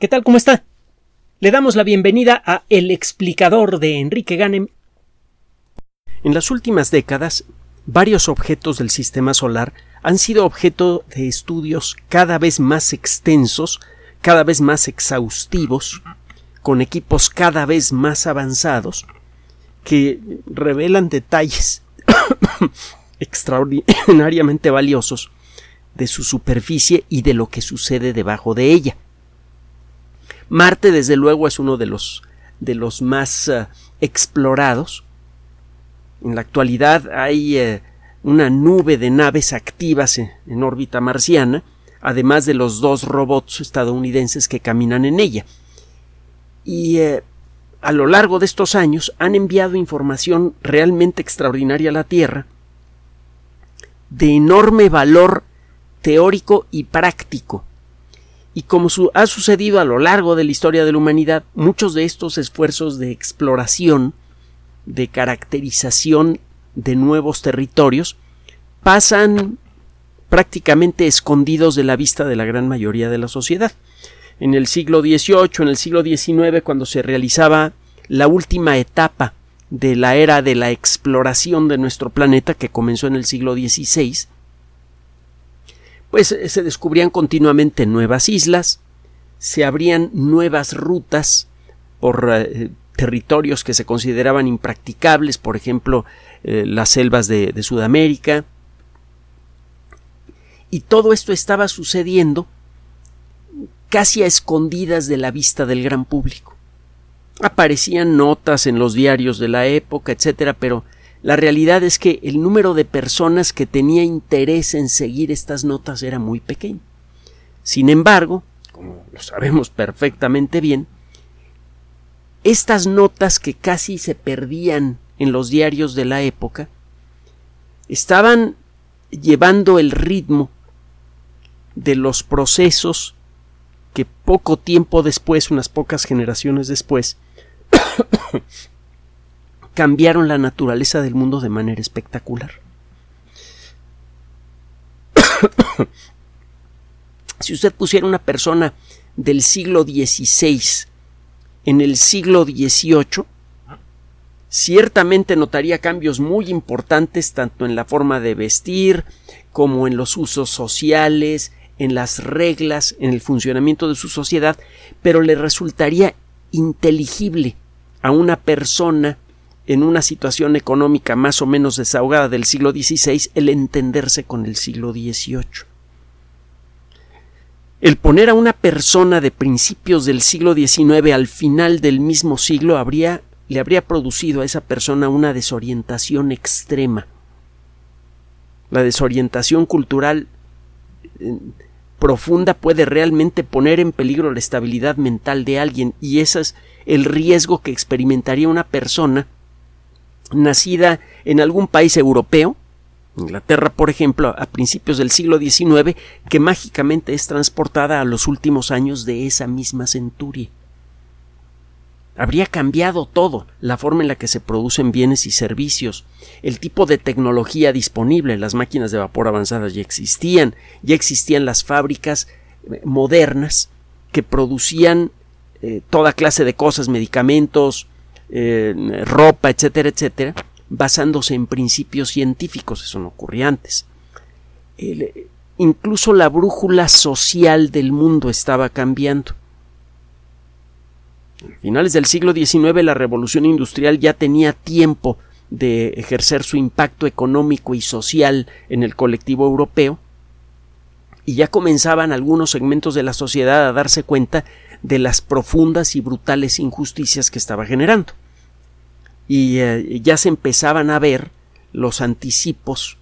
¿Qué tal? ¿Cómo está? Le damos la bienvenida a El explicador de Enrique Ganem. En las últimas décadas, varios objetos del sistema solar han sido objeto de estudios cada vez más extensos, cada vez más exhaustivos, con equipos cada vez más avanzados, que revelan detalles extraordinariamente valiosos de su superficie y de lo que sucede debajo de ella. Marte, desde luego, es uno de los, de los más uh, explorados. En la actualidad hay uh, una nube de naves activas en, en, órbita marciana, además de los dos robots estadounidenses que caminan en ella. Y uh, a lo largo de estos años han enviado información realmente extraordinaria a la Tierra, de enorme valor teórico y práctico y como ha sucedido a lo largo de la historia de la humanidad, muchos de estos esfuerzos de exploración, de caracterización de nuevos territorios, pasan prácticamente escondidos de la vista de la gran mayoría de la sociedad. En el siglo XVIII, en el siglo XIX, cuando se realizaba la última etapa de la era de la exploración de nuestro planeta, que comenzó en el siglo XVI, pues eh, se descubrían continuamente nuevas islas, se abrían nuevas rutas por eh, territorios que se consideraban impracticables, por ejemplo, eh, las selvas de, de Sudamérica. Y todo esto estaba sucediendo casi a escondidas de la vista del gran público. Aparecían notas en los diarios de la época, etcétera, pero la realidad es que el número de personas que tenía interés en seguir estas notas era muy pequeño. Sin embargo, como lo sabemos perfectamente bien, estas notas que casi se perdían en los diarios de la época estaban llevando el ritmo de los procesos que poco tiempo después, unas pocas generaciones después, cambiaron la naturaleza del mundo de manera espectacular. si usted pusiera una persona del siglo XVI en el siglo XVIII, ciertamente notaría cambios muy importantes tanto en la forma de vestir como en los usos sociales, en las reglas, en el funcionamiento de su sociedad, pero le resultaría inteligible a una persona en una situación económica más o menos desahogada del siglo XVI el entenderse con el siglo XVIII. El poner a una persona de principios del siglo XIX al final del mismo siglo habría, le habría producido a esa persona una desorientación extrema. La desorientación cultural eh, profunda puede realmente poner en peligro la estabilidad mental de alguien y ese es el riesgo que experimentaría una persona nacida en algún país europeo, Inglaterra, por ejemplo, a principios del siglo XIX, que mágicamente es transportada a los últimos años de esa misma centuria. Habría cambiado todo, la forma en la que se producen bienes y servicios, el tipo de tecnología disponible, las máquinas de vapor avanzadas ya existían, ya existían las fábricas eh, modernas que producían eh, toda clase de cosas, medicamentos, ropa, etcétera, etcétera, basándose en principios científicos, eso no ocurría antes. incluso la brújula social del mundo estaba cambiando. A finales del siglo XIX la revolución industrial ya tenía tiempo de ejercer su impacto económico y social en el colectivo europeo y ya comenzaban algunos segmentos de la sociedad a darse cuenta de las profundas y brutales injusticias que estaba generando. Y eh, ya se empezaban a ver los anticipos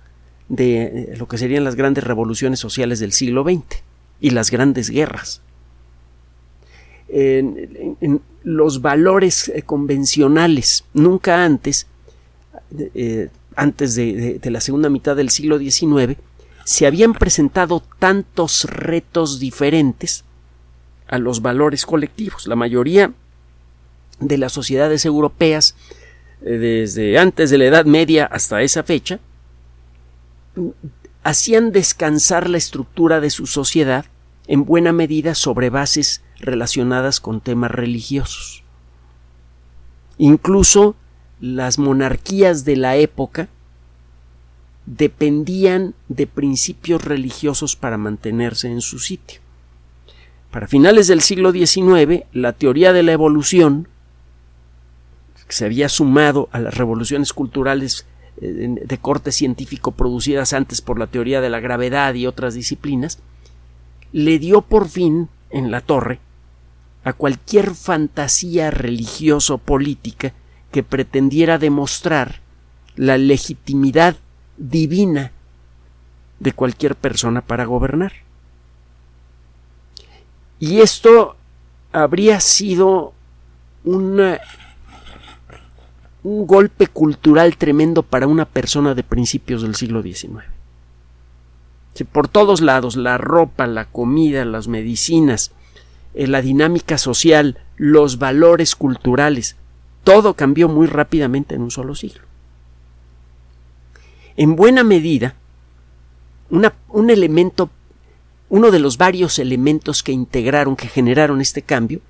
de eh, lo que serían las grandes revoluciones sociales del siglo XX y las grandes guerras. En, los valores eh, convencionales, nunca antes, antes de, de la segunda mitad del siglo XIX, se habían presentado tantos retos diferentes a los valores colectivos. La mayoría de las sociedades europeas, eh, desde antes de la Edad Media hasta esa fecha, hacían descansar la estructura de su sociedad en buena medida sobre bases relacionadas con temas religiosos. Incluso las monarquías de la época dependían de principios religiosos para mantenerse en su sitio. Para finales del siglo XIX, la teoría de la evolución, que se había sumado a las revoluciones culturales eh, de corte científico producidas antes por la teoría de la gravedad y otras disciplinas, le dio por fin en la torre a cualquier fantasía religioso política que pretendiera demostrar la legitimidad divina de cualquier persona para gobernar. Y esto habría sido un golpe cultural tremendo para una persona de principios del siglo XIX. por todos lados, la ropa, la comida, las medicinas, eh, la dinámica social, los valores culturales, todo cambió muy rápidamente en un solo siglo en buena medida, un elemento, uno de los varios elementos que integraron, que generaron este cambio,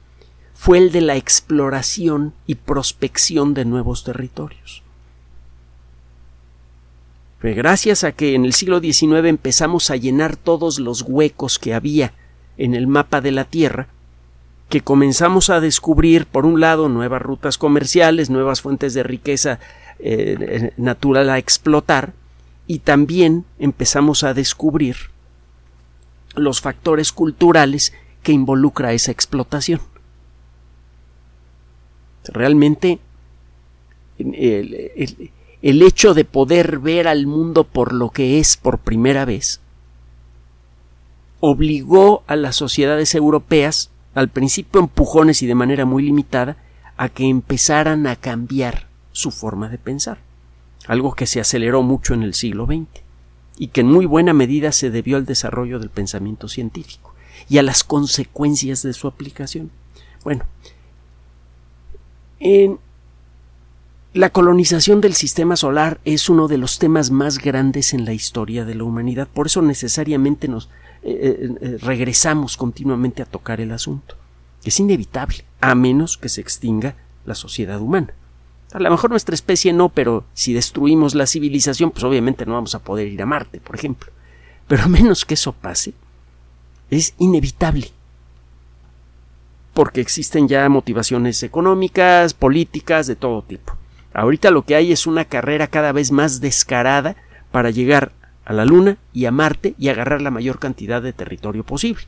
fue el de la exploración y prospección de nuevos territorios. Fue gracias a que en el siglo XIX empezamos a llenar todos los huecos que había en el mapa de la Tierra, que comenzamos a descubrir, por un lado, nuevas rutas comerciales, nuevas fuentes de riqueza eh, natural a explotar y también empezamos a descubrir los factores culturales que involucra esa explotación. Realmente el, el, hecho de poder ver al mundo por lo que es por primera vez obligó a las sociedades europeas, al principio empujones y de manera muy limitada, a que empezaran a cambiar su forma de pensar, algo que se aceleró mucho en el siglo XX y que en muy buena medida se debió al desarrollo del pensamiento científico y a las consecuencias de su aplicación. Bueno, en la colonización del sistema solar es uno de los temas más grandes en la historia de la humanidad, por eso necesariamente nos eh, eh, eh, regresamos continuamente a tocar el asunto. Es inevitable, a menos que se extinga la sociedad humana. A lo mejor nuestra especie no, pero si destruimos la civilización, pues obviamente no vamos a poder ir a Marte, por ejemplo. Pero a menos que eso pase, es inevitable. Porque existen ya motivaciones económicas, políticas, de todo tipo. Ahorita lo que hay es una carrera cada vez más descarada para llegar a la Luna y a Marte y agarrar la mayor cantidad de territorio posible.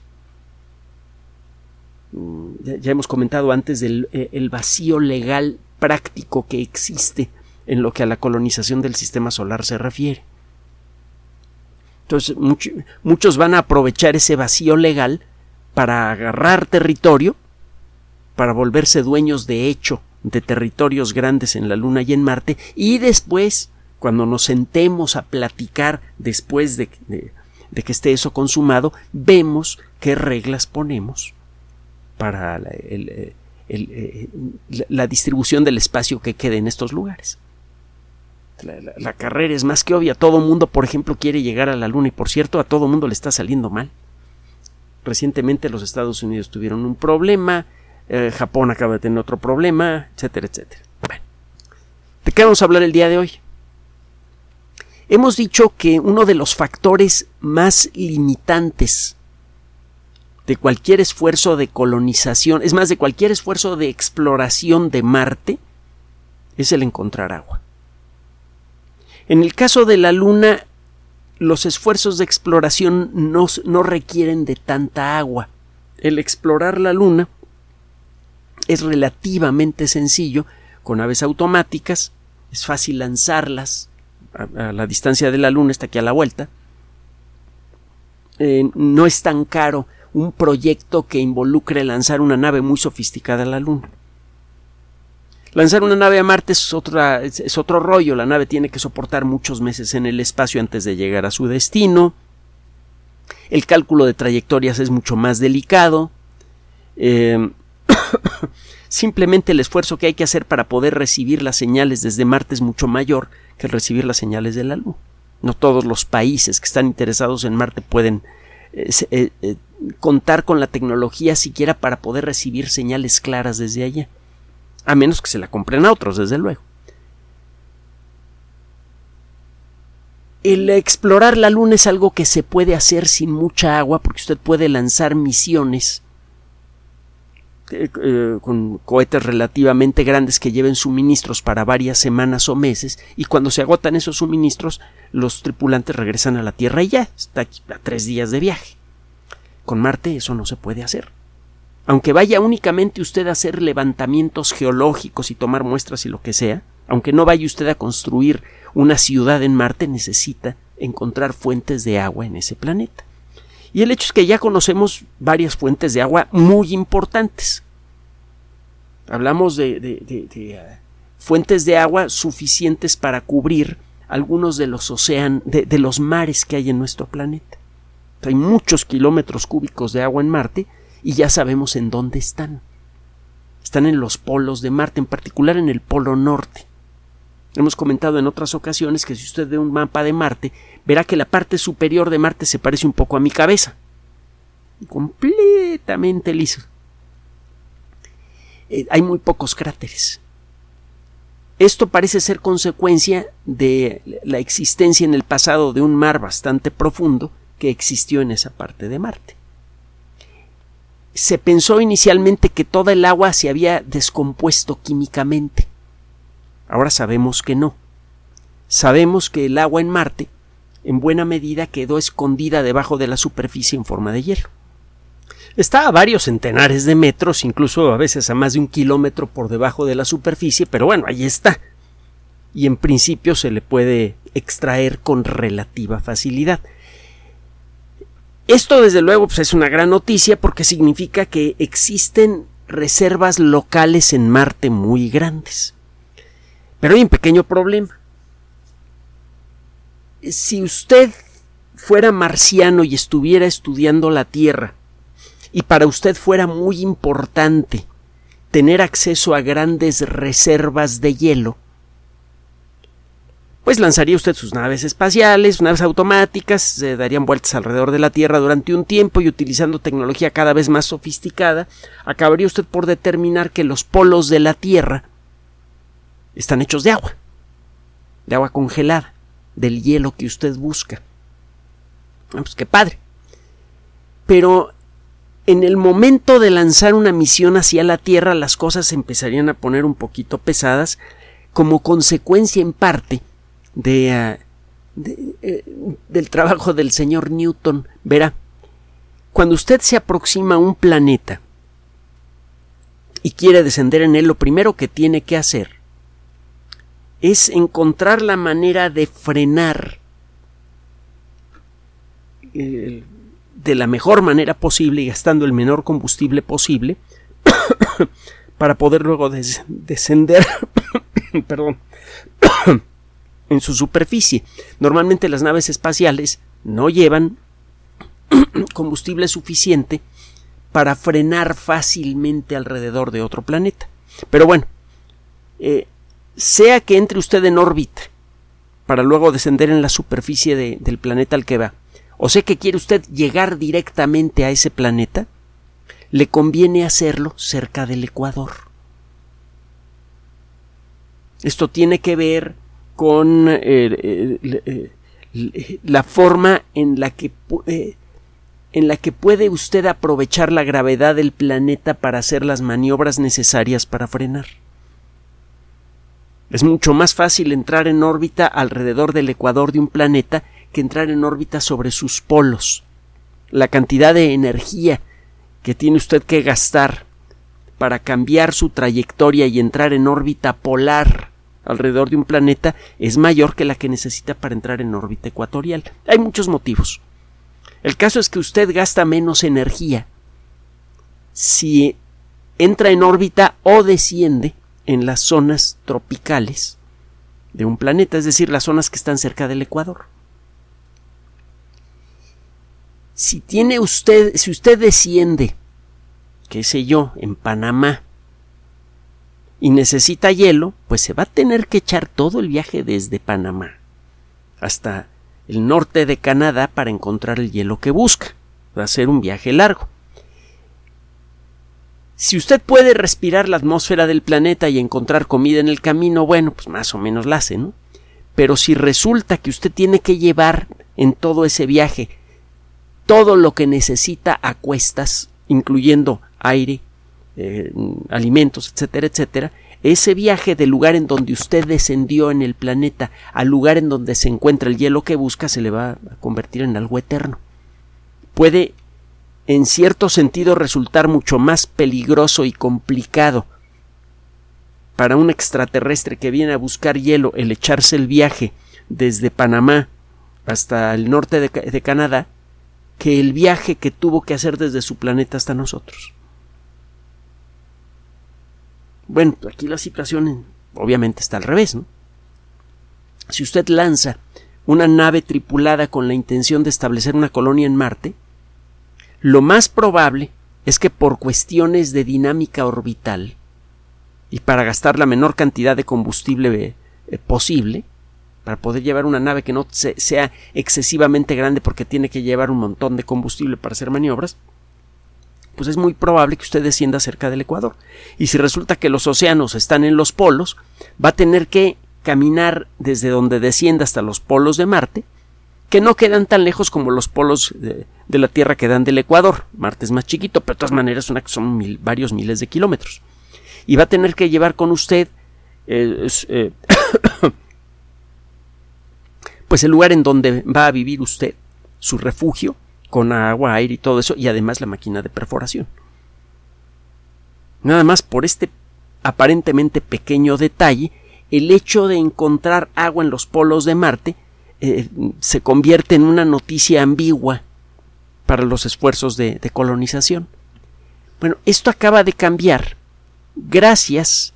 Mm, ya hemos comentado antes del eh, vacío legal práctico que existe en lo que a la colonización del sistema solar se refiere. Entonces, muchos van a aprovechar ese vacío legal para agarrar territorio, para volverse dueños de hecho de territorios grandes en la Luna y en Marte, y después, cuando nos sentemos a platicar después de, que esté eso consumado, vemos qué reglas ponemos para el, eh, la distribución del espacio que quede en estos lugares. La, carrera es más que obvia. Todo mundo, por ejemplo, quiere llegar a la Luna y, por cierto, a todo mundo le está saliendo mal. Recientemente los Estados Unidos tuvieron un problema, eh, Japón acaba de tener otro problema, etcétera, etcétera. Bueno, ¿de qué vamos a hablar el día de hoy? Hemos dicho que uno de los factores más limitantes de cualquier esfuerzo de colonización, es más, de cualquier esfuerzo de exploración de Marte, es el encontrar agua. En el caso de la Luna, los esfuerzos de exploración no, no requieren de tanta agua. El explorar la Luna es relativamente sencillo, con aves automáticas, es fácil lanzarlas a, la distancia de la Luna, está aquí a la vuelta, eh, no es tan caro un proyecto que involucre lanzar una nave muy sofisticada a la Luna. Lanzar una nave a Marte es, es, otro rollo. La nave tiene que soportar muchos meses en el espacio antes de llegar a su destino. El cálculo de trayectorias es mucho más delicado. Eh, simplemente el esfuerzo que hay que hacer para poder recibir las señales desde Marte es mucho mayor que recibir las señales de la Luna. No todos los países que están interesados en Marte pueden eh, eh, contar con la tecnología siquiera para poder recibir señales claras desde allá. A menos que se la compren a otros, desde luego. El explorar la Luna es algo que se puede hacer sin mucha agua porque usted puede lanzar misiones eh, eh, con cohetes relativamente grandes que lleven suministros para varias semanas o meses y cuando se agotan esos suministros los tripulantes regresan a la Tierra y ya está aquí a tres días de viaje. Con Marte eso no se puede hacer. Aunque vaya únicamente usted a hacer levantamientos geológicos y tomar muestras y lo que sea, aunque no vaya usted a construir una ciudad en Marte, necesita encontrar fuentes de agua en ese planeta. Y el hecho es que ya conocemos varias fuentes de agua muy importantes. Hablamos de, uh, fuentes de agua suficientes para cubrir algunos de los océanos, de, los mares que hay en nuestro planeta. Hay muchos kilómetros cúbicos de agua en Marte y ya sabemos en dónde están. Están en los polos de Marte, en particular en el polo norte. Hemos comentado en otras ocasiones que si usted ve un mapa de Marte, verá que la parte superior de Marte se parece un poco a mi cabeza. Completamente liso. Eh, hay muy pocos cráteres. Esto parece ser consecuencia de la existencia en el pasado de un mar bastante profundo que existió en esa parte de Marte. Se pensó inicialmente que toda el agua se había descompuesto químicamente Ahora sabemos que no. Sabemos que el agua en Marte en buena medida quedó escondida debajo de la superficie en forma de hielo. Está a varios centenares de metros, incluso a veces a más de un kilómetro por debajo de la superficie, pero bueno, ahí está. Y en principio se le puede extraer con relativa facilidad. Esto desde luego pues, es una gran noticia porque significa que existen reservas locales en Marte muy grandes. Pero hay un pequeño problema. Si usted fuera marciano y estuviera estudiando la Tierra, y para usted fuera muy importante tener acceso a grandes reservas de hielo, pues lanzaría usted sus naves espaciales, naves automáticas, se darían vueltas alrededor de la Tierra durante un tiempo y utilizando tecnología cada vez más sofisticada, acabaría usted por determinar que los polos de la Tierra están hechos de agua, de agua congelada, del hielo que usted busca. Ah, pues qué padre. Pero en el momento de lanzar una misión hacia la Tierra las cosas se empezarían a poner un poquito pesadas como consecuencia en parte de, ah, eh, del trabajo del señor Newton. Verá, cuando usted se aproxima a un planeta y quiere descender en él, lo primero que tiene que hacer es encontrar la manera de frenar eh, de la mejor manera posible y gastando el menor combustible posible para poder luego descender perdón, en su superficie. Normalmente las naves espaciales no llevan combustible suficiente para frenar fácilmente alrededor de otro planeta. Pero bueno, eh, sea que entre usted en órbita para luego descender en la superficie del planeta al que va, o sea que quiere usted llegar directamente a ese planeta, le conviene hacerlo cerca del Ecuador. Esto tiene que ver con eh, eh, eh, la forma en la que en la que puede usted aprovechar la gravedad del planeta para hacer las maniobras necesarias para frenar. Es mucho más fácil entrar en órbita alrededor del ecuador de un planeta que entrar en órbita sobre sus polos. La cantidad de energía que tiene usted que gastar para cambiar su trayectoria y entrar en órbita polar alrededor de un planeta es mayor que la que necesita para entrar en órbita ecuatorial. Hay muchos motivos. El caso es que usted gasta menos energía si entra en órbita o desciende en las zonas tropicales de un planeta, es decir, las zonas que están cerca del Ecuador. Si tiene usted, si usted desciende, qué sé yo, en Panamá, y necesita hielo, pues se va a tener que echar todo el viaje desde Panamá hasta el norte de Canadá para encontrar el hielo que busca. va a ser un viaje largo. Si usted puede respirar la atmósfera del planeta y encontrar comida en el camino, bueno, pues más o menos la hace, ¿no? Pero si resulta que usted tiene que llevar en todo ese viaje todo lo que necesita a cuestas, incluyendo aire, eh, alimentos, etcétera, etcétera, ese viaje del lugar en donde usted descendió en el planeta al lugar en donde se encuentra el hielo que busca se le va a convertir en algo eterno. Puede en cierto sentido resultar mucho más peligroso y complicado para un extraterrestre que viene a buscar hielo el echarse el viaje desde Panamá hasta el norte de, de Canadá que el viaje que tuvo que hacer desde su planeta hasta nosotros. Bueno, aquí la situación obviamente está al revés, ¿no? Si usted lanza una nave tripulada con la intención de establecer una colonia en Marte, lo más probable es que por cuestiones de dinámica orbital y para gastar la menor cantidad de combustible eh, posible, para poder llevar una nave que no sea excesivamente grande porque tiene que llevar un montón de combustible para hacer maniobras, pues es muy probable que usted descienda cerca del Ecuador. Y si resulta que los océanos están en los polos, va a tener que caminar desde donde descienda hasta los polos de Marte, que no quedan tan lejos como los polos de, la Tierra que dan del Ecuador. Marte es más chiquito, pero de todas maneras son varios miles de kilómetros. Y va a tener que llevar con usted eh, eh, pues el lugar en donde va a vivir usted, su refugio, con agua, aire y todo eso, y además la máquina de perforación. Nada más por este aparentemente pequeño detalle, el hecho de encontrar agua en los polos de Marte eh, se convierte en una noticia ambigua para los esfuerzos de, de colonización. Bueno, esto acaba de cambiar gracias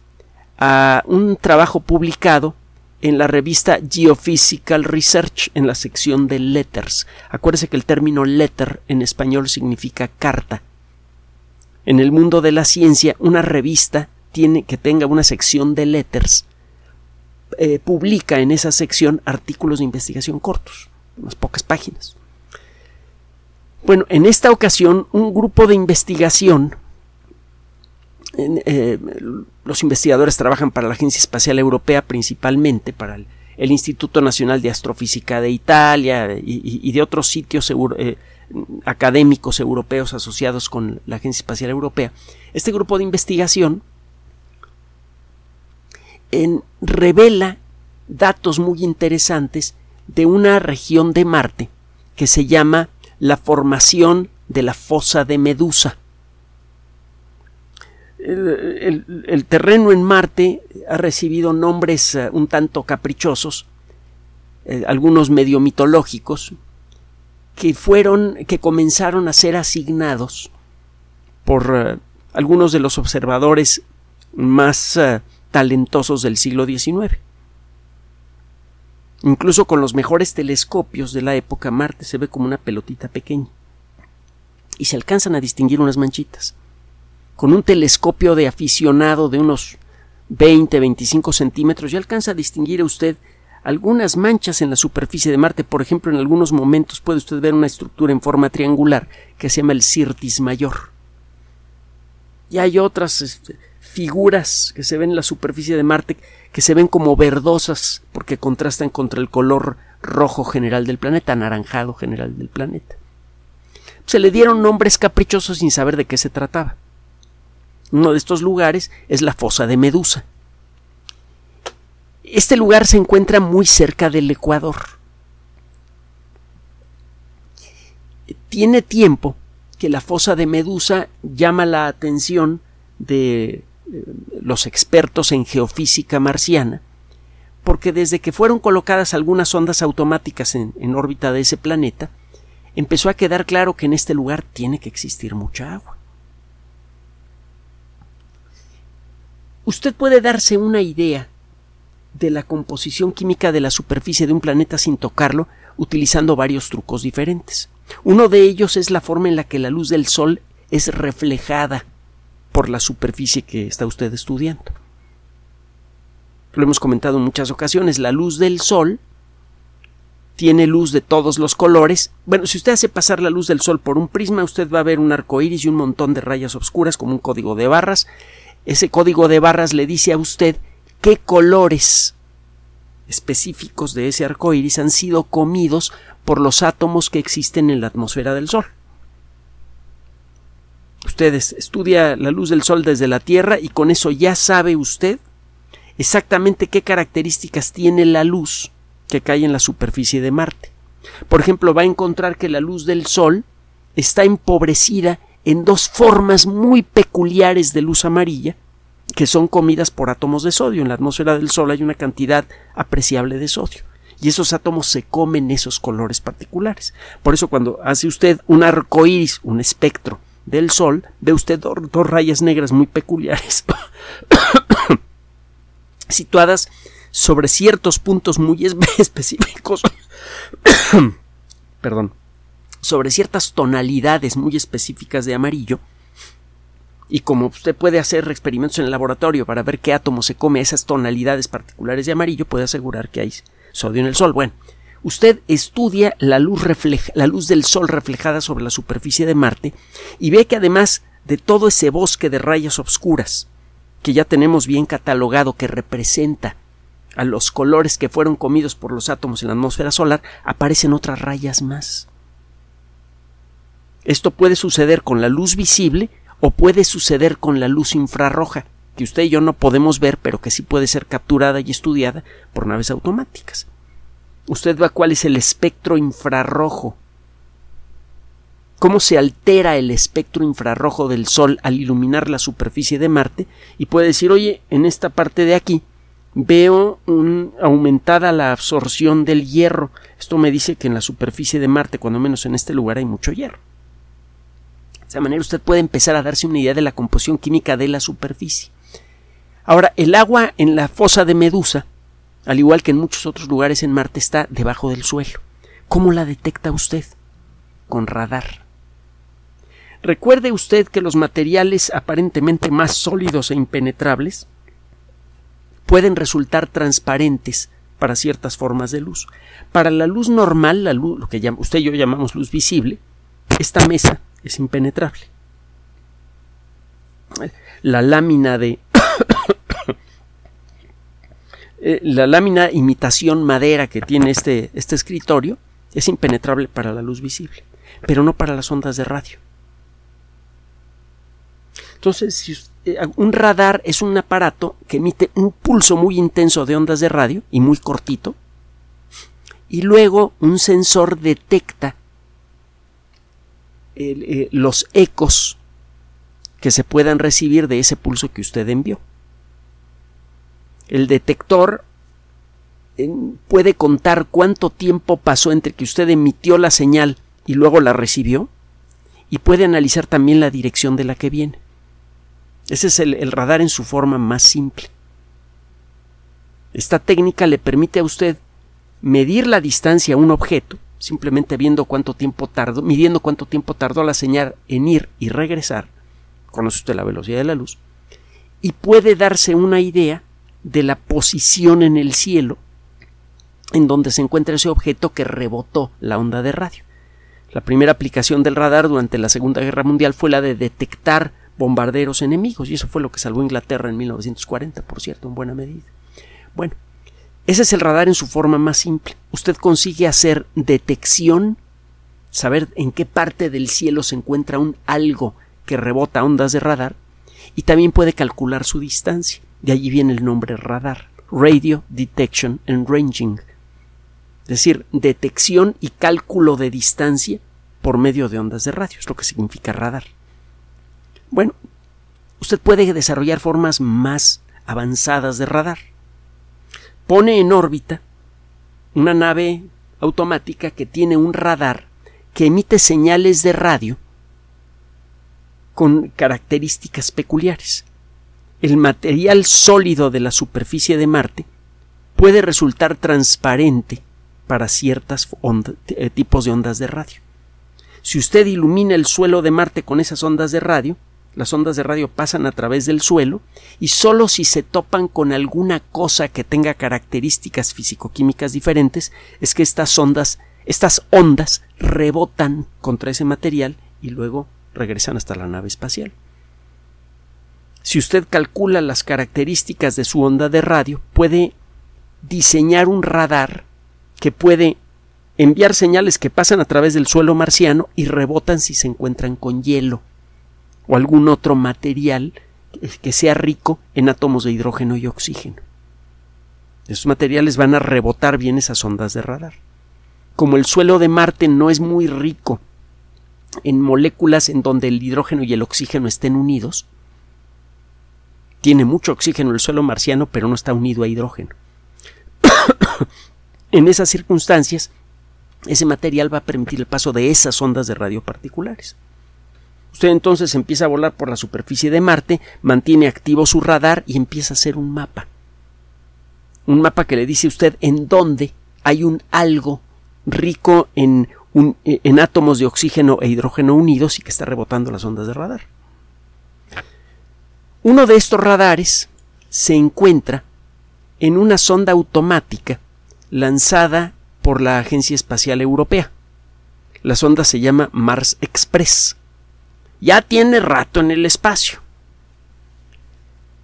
a un trabajo publicado en la revista Geophysical Research en la sección de letters. Acuérdese que el término letter en español significa carta. En el mundo de la ciencia, una revista tiene que tenga una sección de letters eh, publica en esa sección artículos de investigación cortos, unas pocas páginas. Bueno, en esta ocasión un grupo de investigación eh, los investigadores trabajan para la Agencia Espacial Europea principalmente, para el, Instituto Nacional de Astrofísica de Italia y, de otros sitios eh, académicos europeos asociados con la Agencia Espacial Europea. Este grupo de investigación revela datos muy interesantes de una región de Marte que se llama la formación de la fosa de Medusa el, terreno en Marte ha recibido nombres eh, un tanto caprichosos, eh, algunos medio mitológicos, que fueron, que comenzaron a ser asignados por eh, algunos de los observadores más talentosos del siglo XIX. Incluso con los mejores telescopios de la época, Marte se ve como una pelotita pequeña. Y se alcanzan a distinguir unas manchitas con un telescopio de aficionado de unos 20-25 centímetros ya alcanza a distinguir a usted algunas manchas en la superficie de Marte. Por ejemplo, en algunos momentos puede usted ver una estructura en forma triangular que se llama el Sirtis mayor. Y hay otras este, figuras que se ven en la superficie de Marte que se ven como verdosas porque contrastan contra el color rojo general del planeta, anaranjado general del planeta. Se le dieron nombres caprichosos sin saber de qué se trataba. Uno de estos lugares es la fosa de Medusa. Este lugar se encuentra muy cerca del Ecuador. Tiene tiempo que la fosa de Medusa llama la atención de eh, los expertos en geofísica marciana, porque desde que fueron colocadas algunas ondas automáticas en, en órbita de ese planeta, empezó a quedar claro que en este lugar tiene que existir mucha agua. Usted puede darse una idea de la composición química de la superficie de un planeta sin tocarlo utilizando varios trucos diferentes. Uno de ellos es la forma en la que la luz del Sol es reflejada por la superficie que está usted estudiando. Lo hemos comentado en muchas ocasiones, la luz del Sol tiene luz de todos los colores. Bueno, si usted hace pasar la luz del sol por un prisma, usted va a ver un arco iris y un montón de rayas oscuras como un código de barras. Ese código de barras le dice a usted qué colores específicos de ese arco iris han sido comidos por los átomos que existen en la atmósfera del Sol. Usted estudia la luz del Sol desde la Tierra y con eso ya sabe usted exactamente qué características tiene la luz que cae en la superficie de Marte. Por ejemplo, va a encontrar que la luz del Sol está empobrecida en dos formas muy peculiares de luz amarilla que son comidas por átomos de sodio. En la atmósfera del Sol hay una cantidad apreciable de sodio. Y esos átomos se comen esos colores particulares. Por eso cuando hace usted un arco iris, un espectro del Sol, ve usted dos, rayas negras muy peculiares situadas sobre ciertos puntos muy específicos. Perdón. Sobre ciertas tonalidades muy específicas de amarillo y como usted puede hacer experimentos en el laboratorio para ver qué átomo se come esas tonalidades particulares de amarillo, puede asegurar que hay sodio en el Sol. Bueno, usted estudia la luz, la luz del Sol reflejada sobre la superficie de Marte y ve que además de todo ese bosque de rayas oscuras que ya tenemos bien catalogado que representa a los colores que fueron comidos por los átomos en la atmósfera solar, aparecen otras rayas más. Esto puede suceder con la luz visible o puede suceder con la luz infrarroja, que usted y yo no podemos ver, pero que sí puede ser capturada y estudiada por naves automáticas. Usted ve cuál es el espectro infrarrojo, cómo se altera el espectro infrarrojo del Sol al iluminar la superficie de Marte y puede decir, oye, en esta parte de aquí veo un, aumentada la absorción del hierro. Esto me dice que en la superficie de Marte, cuando menos en este lugar, hay mucho hierro. De esa manera usted puede empezar a darse una idea de la composición química de la superficie. Ahora, el agua en la fosa de Medusa, al igual que en muchos otros lugares en Marte, está debajo del suelo. ¿Cómo la detecta usted? Con radar. Recuerde usted que los materiales aparentemente más sólidos e impenetrables pueden resultar transparentes para ciertas formas de luz. Para la luz normal, la luz, lo que usted y yo llamamos luz visible, esta mesa es impenetrable. La lámina de eh, la lámina imitación madera que tiene este, este escritorio es impenetrable para la luz visible, pero no para las ondas de radio. Entonces, eh, un radar es un aparato que emite un pulso muy intenso de ondas de radio y muy cortito, y luego un sensor detecta eh, los ecos que se puedan recibir de ese pulso que usted envió. El detector puede contar cuánto tiempo pasó entre que usted emitió la señal y luego la recibió y puede analizar también la dirección de la que viene. Ese es el radar en su forma más simple. Esta técnica le permite a usted medir la distancia a un objeto simplemente viendo cuánto tiempo tardó, midiendo cuánto tiempo tardó la señal en ir y regresar, conoce usted la velocidad de la luz, y puede darse una idea de la posición en el cielo en donde se encuentra ese objeto que rebotó la onda de radio. La primera aplicación del radar durante la Segunda Guerra Mundial fue la de detectar bombarderos enemigos, y eso fue lo que salvó Inglaterra en 1940, por cierto, en buena medida. Bueno, ese es el radar en su forma más simple. Usted consigue hacer detección, saber en qué parte del cielo se encuentra un algo que rebota ondas de radar y también puede calcular su distancia. De allí viene el nombre radar, Radio Detection and Ranging. Es decir, detección y cálculo de distancia por medio de ondas de radio, es lo que significa radar. Bueno, usted puede desarrollar formas más avanzadas de radar pone en órbita una nave automática que tiene un radar que emite señales de radio con características peculiares. El material sólido de la superficie de Marte puede resultar transparente para ciertos eh, tipos de ondas de radio. Si usted ilumina el suelo de Marte con esas ondas de radio, las ondas de radio pasan a través del suelo y solo si se topan con alguna cosa que tenga características fisicoquímicas diferentes es que estas ondas, estas ondas rebotan contra ese material y luego regresan hasta la nave espacial. Si usted calcula las características de su onda de radio, puede diseñar un radar que puede enviar señales que pasan a través del suelo marciano y rebotan si se encuentran con hielo o algún otro material que sea rico en átomos de hidrógeno y oxígeno. Estos materiales van a rebotar bien esas ondas de radar. Como el suelo de Marte no es muy rico en moléculas en donde el hidrógeno y el oxígeno estén unidos, tiene mucho oxígeno el suelo marciano, pero no está unido a hidrógeno. en esas circunstancias, ese material va a permitir el paso de esas ondas de radio particulares. Usted entonces empieza a volar por la superficie de Marte, mantiene activo su radar y empieza a hacer un mapa. Un mapa que le dice a usted en dónde hay un algo rico en, en átomos de oxígeno e hidrógeno unidos y que está rebotando las ondas de radar. Uno de estos radares se encuentra en una sonda automática lanzada por la Agencia Espacial Europea. La sonda se llama Mars Express ya tiene rato en el espacio.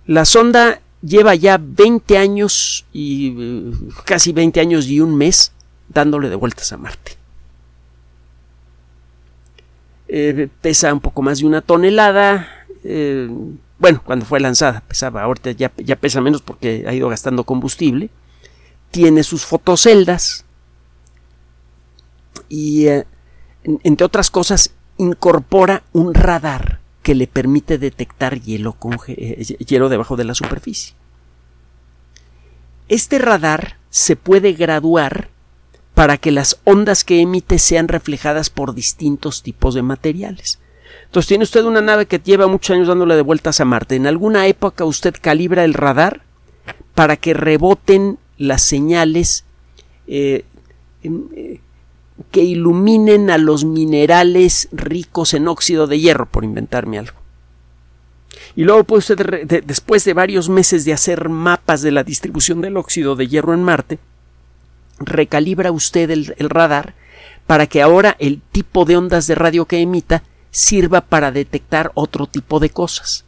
La sonda lleva ya 20 años y eh, casi 20 años y un mes dándole de vueltas a Marte. Eh, pesa un poco más de una tonelada. Eh, bueno, cuando fue lanzada pesaba, ahorita ya, ya, pesa menos porque ha ido gastando combustible. Tiene sus fotoceldas. Y entre otras cosas, incorpora un radar que le permite detectar hielo, eh, hielo debajo de la superficie. Este radar se puede graduar para que las ondas que emite sean reflejadas por distintos tipos de materiales. Entonces tiene usted una nave que lleva muchos años dándole de vueltas a Marte. En alguna época usted calibra el radar para que reboten las señales eh, eh, que iluminen a los minerales ricos en óxido de hierro, por inventarme algo. Y luego, puede usted, después de varios meses de hacer mapas de la distribución del óxido de hierro en Marte, recalibra usted el, radar para que ahora el tipo de ondas de radio que emita sirva para detectar otro tipo de cosas.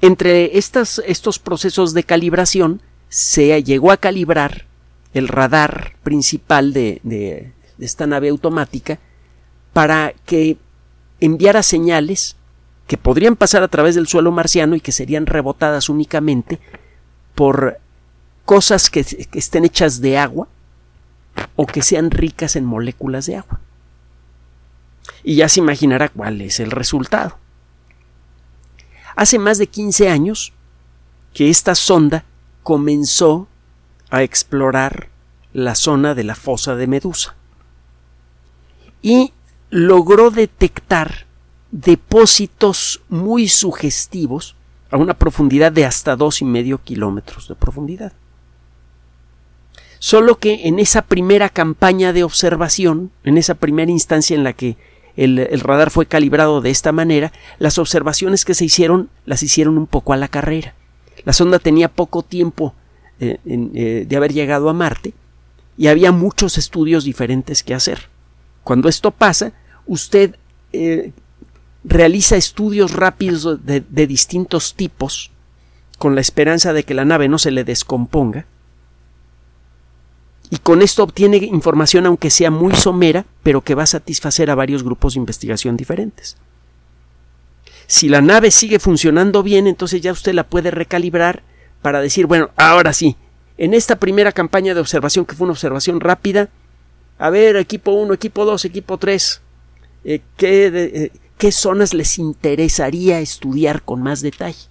Entre estos procesos de calibración se llegó a calibrar el radar principal de, esta nave automática para que enviara señales que podrían pasar a través del suelo marciano y que serían rebotadas únicamente por cosas que, que, estén hechas de agua o que sean ricas en moléculas de agua. Y ya se imaginará cuál es el resultado. Hace más de 15 años que esta sonda comenzó a explorar la zona de la fosa de Medusa y logró detectar depósitos muy sugestivos a una profundidad de hasta dos y medio kilómetros de profundidad. Solo que en esa primera campaña de observación, en esa primera instancia en la que el, radar fue calibrado de esta manera, las observaciones que se hicieron las hicieron un poco a la carrera. La sonda tenía poco tiempo eh, de haber llegado a Marte y había muchos estudios diferentes que hacer. Cuando esto pasa, usted eh, realiza estudios rápidos de, de distintos tipos con la esperanza de que la nave no se le descomponga y con esto obtiene información aunque sea muy somera, pero que va a satisfacer a varios grupos de investigación diferentes. Si la nave sigue funcionando bien, entonces ya usted la puede recalibrar para decir, bueno, ahora sí, en esta primera campaña de observación, que fue una observación rápida, a ver, equipo 1, equipo 2, equipo 3, eh, ¿qué, eh, ¿qué zonas les interesaría estudiar con más detalle?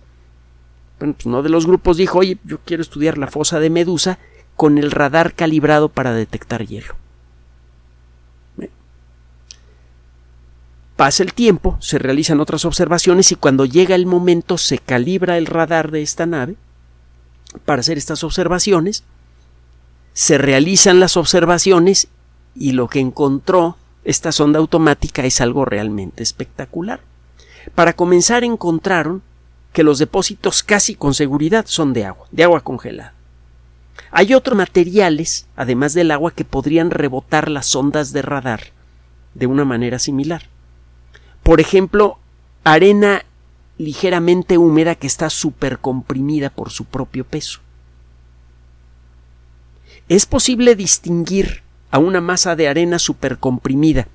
Bueno, pues uno de los grupos dijo, oye, yo quiero estudiar la fosa de Medusa con el radar calibrado para detectar hielo. Pasa el tiempo, se realizan otras observaciones y cuando llega el momento se calibra el radar de esta nave para hacer estas observaciones, se realizan las observaciones y lo que encontró esta sonda automática es algo realmente espectacular. Para comenzar encontraron que los depósitos casi con seguridad son de agua, de agua congelada. Hay otros materiales, además del agua, que podrían rebotar las ondas de radar de una manera similar. Por ejemplo, arena ligeramente húmeda que está comprimida por su propio peso. Es posible distinguir a una masa de arena comprimida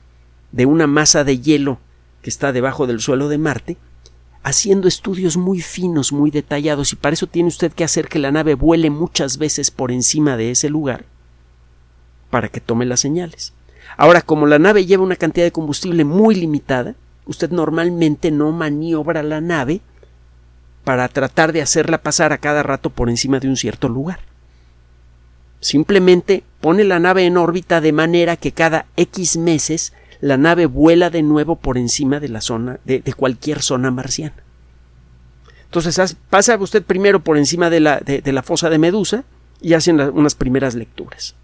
de una masa de hielo que está debajo del suelo de Marte, haciendo estudios muy finos, muy detallados, y para eso tiene usted que hacer que la nave vuele muchas veces por encima de ese lugar para que tome las señales. Ahora, como la nave lleva una cantidad de combustible muy limitada, usted normalmente no maniobra la nave para tratar de hacerla pasar a cada rato por encima de un cierto lugar. Simplemente pone la nave en órbita de manera que cada X meses la nave vuela de nuevo por encima de la zona, de, cualquier zona marciana. Entonces pasa usted primero por encima de la, de, la fosa de Medusa y hacen unas primeras lecturas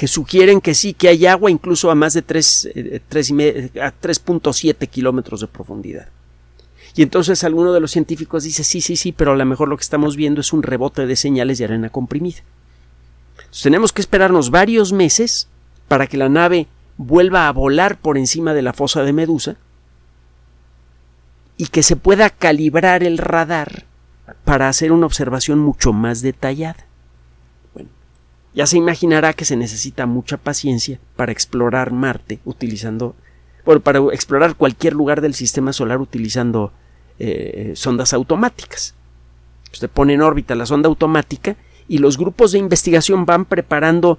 que sugieren que sí, que hay agua incluso a más de 3.7 eh, kilómetros de profundidad. Y entonces alguno de los científicos dice sí, sí, sí, pero a lo mejor lo que estamos viendo es un rebote de señales de arena comprimida. Entonces tenemos que esperarnos varios meses para que la nave vuelva a volar por encima de la fosa de Medusa y que se pueda calibrar el radar para hacer una observación mucho más detallada. Ya se imaginará que se necesita mucha paciencia para explorar Marte utilizando, bueno, para explorar cualquier lugar del sistema solar utilizando eh, sondas automáticas. Usted pone en órbita la sonda automática y los grupos de investigación van preparando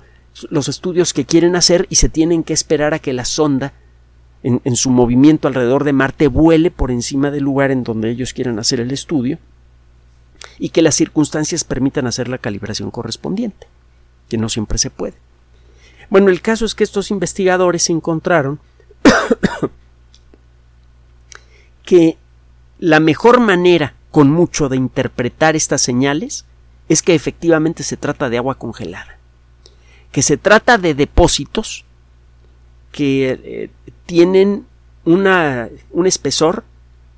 los estudios que quieren hacer y se tienen que esperar a que la sonda en, su movimiento alrededor de Marte vuele por encima del lugar en donde ellos quieran hacer el estudio y que las circunstancias permitan hacer la calibración correspondiente, que no siempre se puede. Bueno, el caso es que estos investigadores encontraron que la mejor manera con mucho de interpretar estas señales es que efectivamente se trata de agua congelada que se trata de depósitos que eh, tienen una, un espesor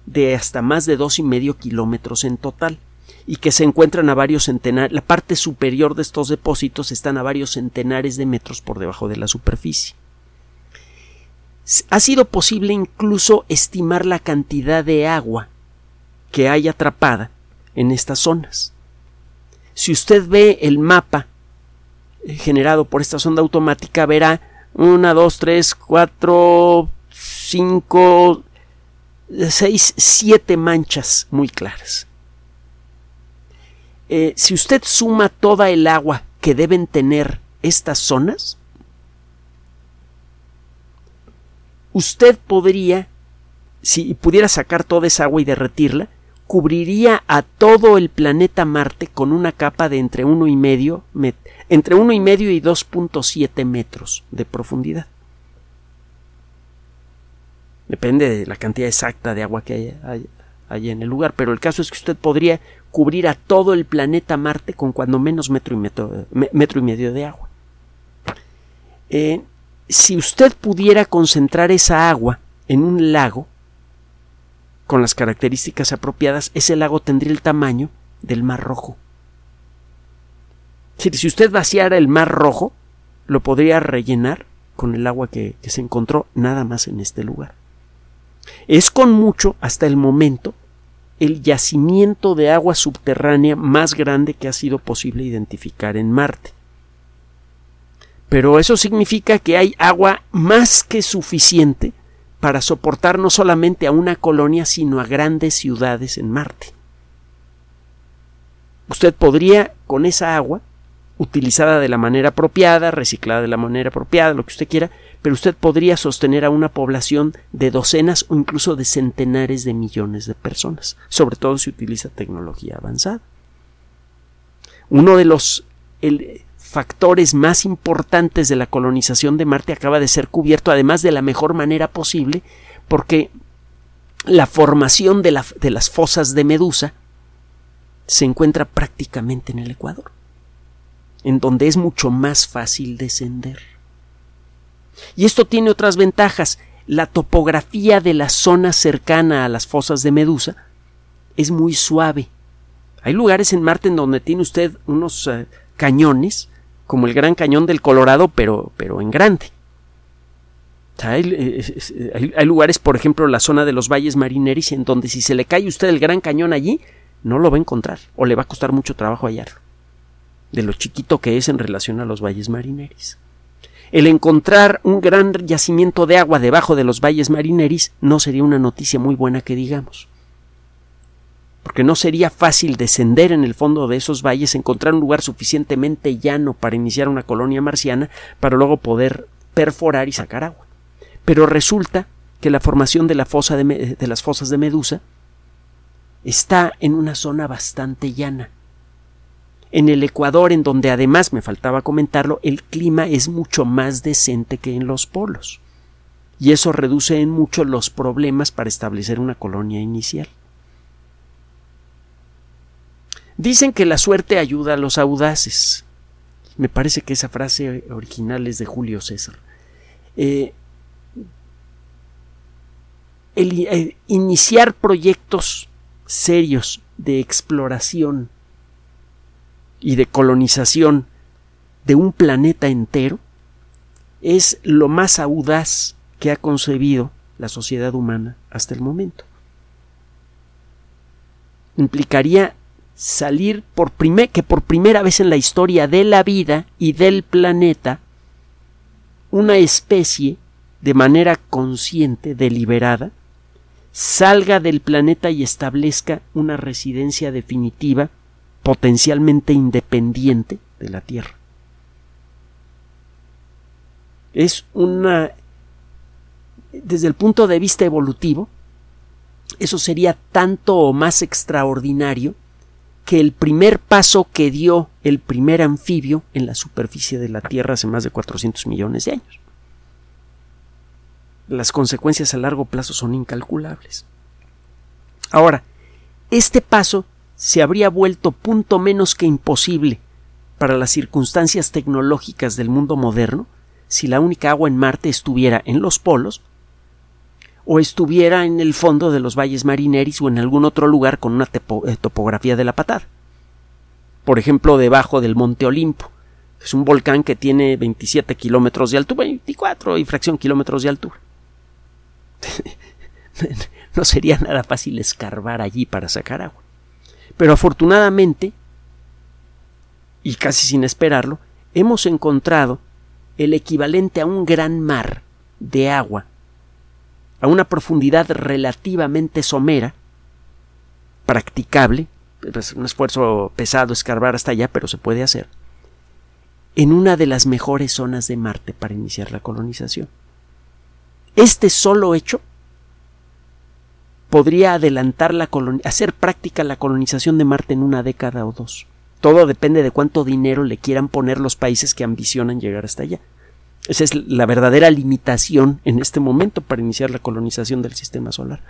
de hasta más de dos y medio kilómetros en total y que se encuentran a varios centenares, la parte superior de estos depósitos están a varios centenares de metros por debajo de la superficie. Ha sido posible incluso estimar la cantidad de agua que hay atrapada en estas zonas. Si usted ve el mapa generado por esta sonda automática verá una, dos, tres, cuatro, cinco, seis, siete manchas muy claras. Eh, si usted suma toda el agua que deben tener estas zonas, usted podría, si pudiera sacar toda esa agua y derretirla, cubriría a todo el planeta Marte con una capa de entre uno y medio, entre uno y medio y 2.7 metros de profundidad. Depende de la cantidad exacta de agua que haya, en el lugar, pero el caso es que usted podría cubrir a todo el planeta Marte con cuando menos metro y, metro, metro y medio de agua. Eh, si usted pudiera concentrar esa agua en un lago, con las características apropiadas, ese lago tendría el tamaño del Mar Rojo. Si usted vaciara el Mar Rojo, lo podría rellenar con el agua que se encontró nada más en este lugar. Es con mucho, hasta el momento, el yacimiento de agua subterránea más grande que ha sido posible identificar en Marte. Pero eso significa que hay agua más que suficiente para soportar no solamente a una colonia, sino a grandes ciudades en Marte. Usted podría, con esa agua, utilizada de la manera apropiada, reciclada de la manera apropiada, lo que usted quiera, pero usted podría sostener a una población de docenas o incluso de centenares de millones de personas, sobre todo si utiliza tecnología avanzada. Uno de los factores más importantes de la colonización de Marte acaba de ser cubierto además de la mejor manera posible porque la formación de, las fosas de Medusa se encuentra prácticamente en el Ecuador, en donde es mucho más fácil descender. Y esto tiene otras ventajas. la topografía de la zona cercana a las fosas de Medusa es muy suave. Hay lugares en Marte en donde tiene usted unos eh, cañones, como el Gran Cañón del Colorado, pero, pero en grande. Eh, hay, hay, lugares, por ejemplo, la zona de los valles marineris, en donde si se le cae usted el Gran Cañón allí, no lo va a encontrar o le va a costar mucho trabajo hallarlo, de lo chiquito que es en relación a los valles marineris. El encontrar un gran yacimiento de agua debajo de los valles marineris no sería una noticia muy buena que digamos porque no sería fácil descender en el fondo de esos valles, encontrar un lugar suficientemente llano para iniciar una colonia marciana, para luego poder perforar y sacar agua. Pero resulta que la formación de, la fosa de, de las fosas de Medusa está en una zona bastante llana. En el Ecuador, en donde además me faltaba comentarlo, el clima es mucho más decente que en los polos. Y eso reduce en mucho los problemas para establecer una colonia inicial. Dicen que la suerte ayuda a los audaces. Me parece que esa frase original es de Julio César. Eh, el, eh, iniciar proyectos serios de exploración y de colonización de un planeta entero es lo más audaz que ha concebido la sociedad humana hasta el momento. Implicaría salir por primer, que por primera vez en la historia de la vida y del planeta una especie de manera consciente, deliberada, salga del planeta y establezca una residencia definitiva, potencialmente independiente de la Tierra. Es una desde el punto de vista evolutivo, eso sería tanto o más extraordinario que el primer paso que dio el primer anfibio en la superficie de la Tierra hace más de 400 millones de años. Las consecuencias a largo plazo son incalculables. Ahora, este paso se habría vuelto punto menos que imposible para las circunstancias tecnológicas del mundo moderno si la única agua en Marte estuviera en los polos o estuviera en el fondo de los valles marineris o en algún otro lugar con una eh, topografía de la patada. Por ejemplo, debajo del Monte Olimpo. Es un volcán que tiene 27 kilómetros de altura, 24 y fracción kilómetros de altura. no sería nada fácil escarbar allí para sacar agua. Pero afortunadamente, y casi sin esperarlo, hemos encontrado el equivalente a un gran mar de agua a una profundidad relativamente somera, practicable, es un esfuerzo pesado escarbar hasta allá, pero se puede hacer, en una de las mejores zonas de Marte para iniciar la colonización. Este solo hecho podría adelantar la hacer práctica la colonización de Marte en una década o dos. Todo depende de cuánto dinero le quieran poner los países que ambicionan llegar hasta allá. Esa es la verdadera limitación en este momento para iniciar la colonización del sistema solar.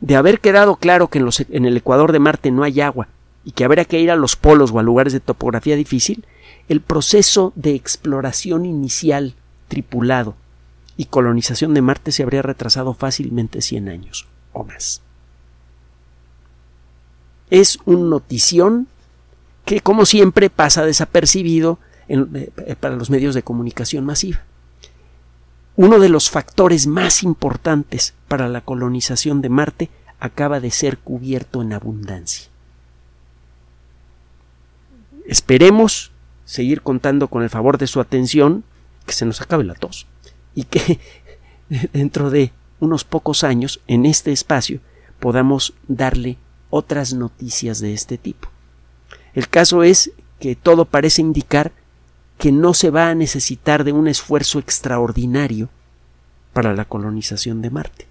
De haber quedado claro que en, el ecuador de Marte no hay agua y que habría que ir a los polos o a lugares de topografía difícil, el proceso de exploración inicial tripulado y colonización de Marte se habría retrasado fácilmente 100 años o más. Es un notición que, como siempre, pasa desapercibido eh, para los medios de comunicación masiva uno de los factores más importantes para la colonización de Marte acaba de ser cubierto en abundancia. Esperemos seguir contando con el favor de su atención, que se nos acabe la tos, y que dentro de unos pocos años, en este espacio, podamos darle otras noticias de este tipo. El caso es que todo parece indicar que no se va a necesitar de un esfuerzo extraordinario para la colonización de Marte.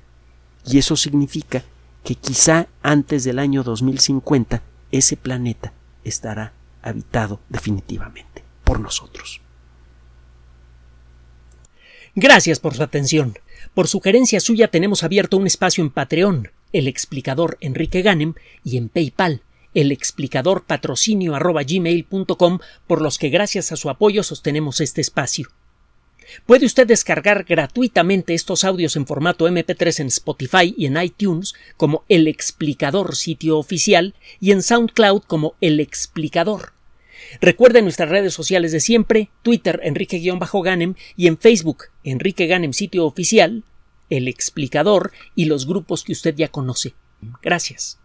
Y eso significa que quizá antes del año 2050 ese planeta estará habitado definitivamente por nosotros. Gracias por su atención. Por sugerencia suya tenemos abierto un espacio en Patreon, el explicador Enrique Ganem, y en PayPal, el explicador patrocinio por los que gracias a su apoyo sostenemos este espacio. Puede usted descargar gratuitamente estos audios en formato MP3 en Spotify y en iTunes como El Explicador sitio oficial y en SoundCloud como El Explicador. Recuerde nuestras redes sociales de siempre, Twitter Enrique-Ganem y en Facebook Enrique Ganem sitio oficial, El Explicador y los grupos que usted ya conoce. Gracias.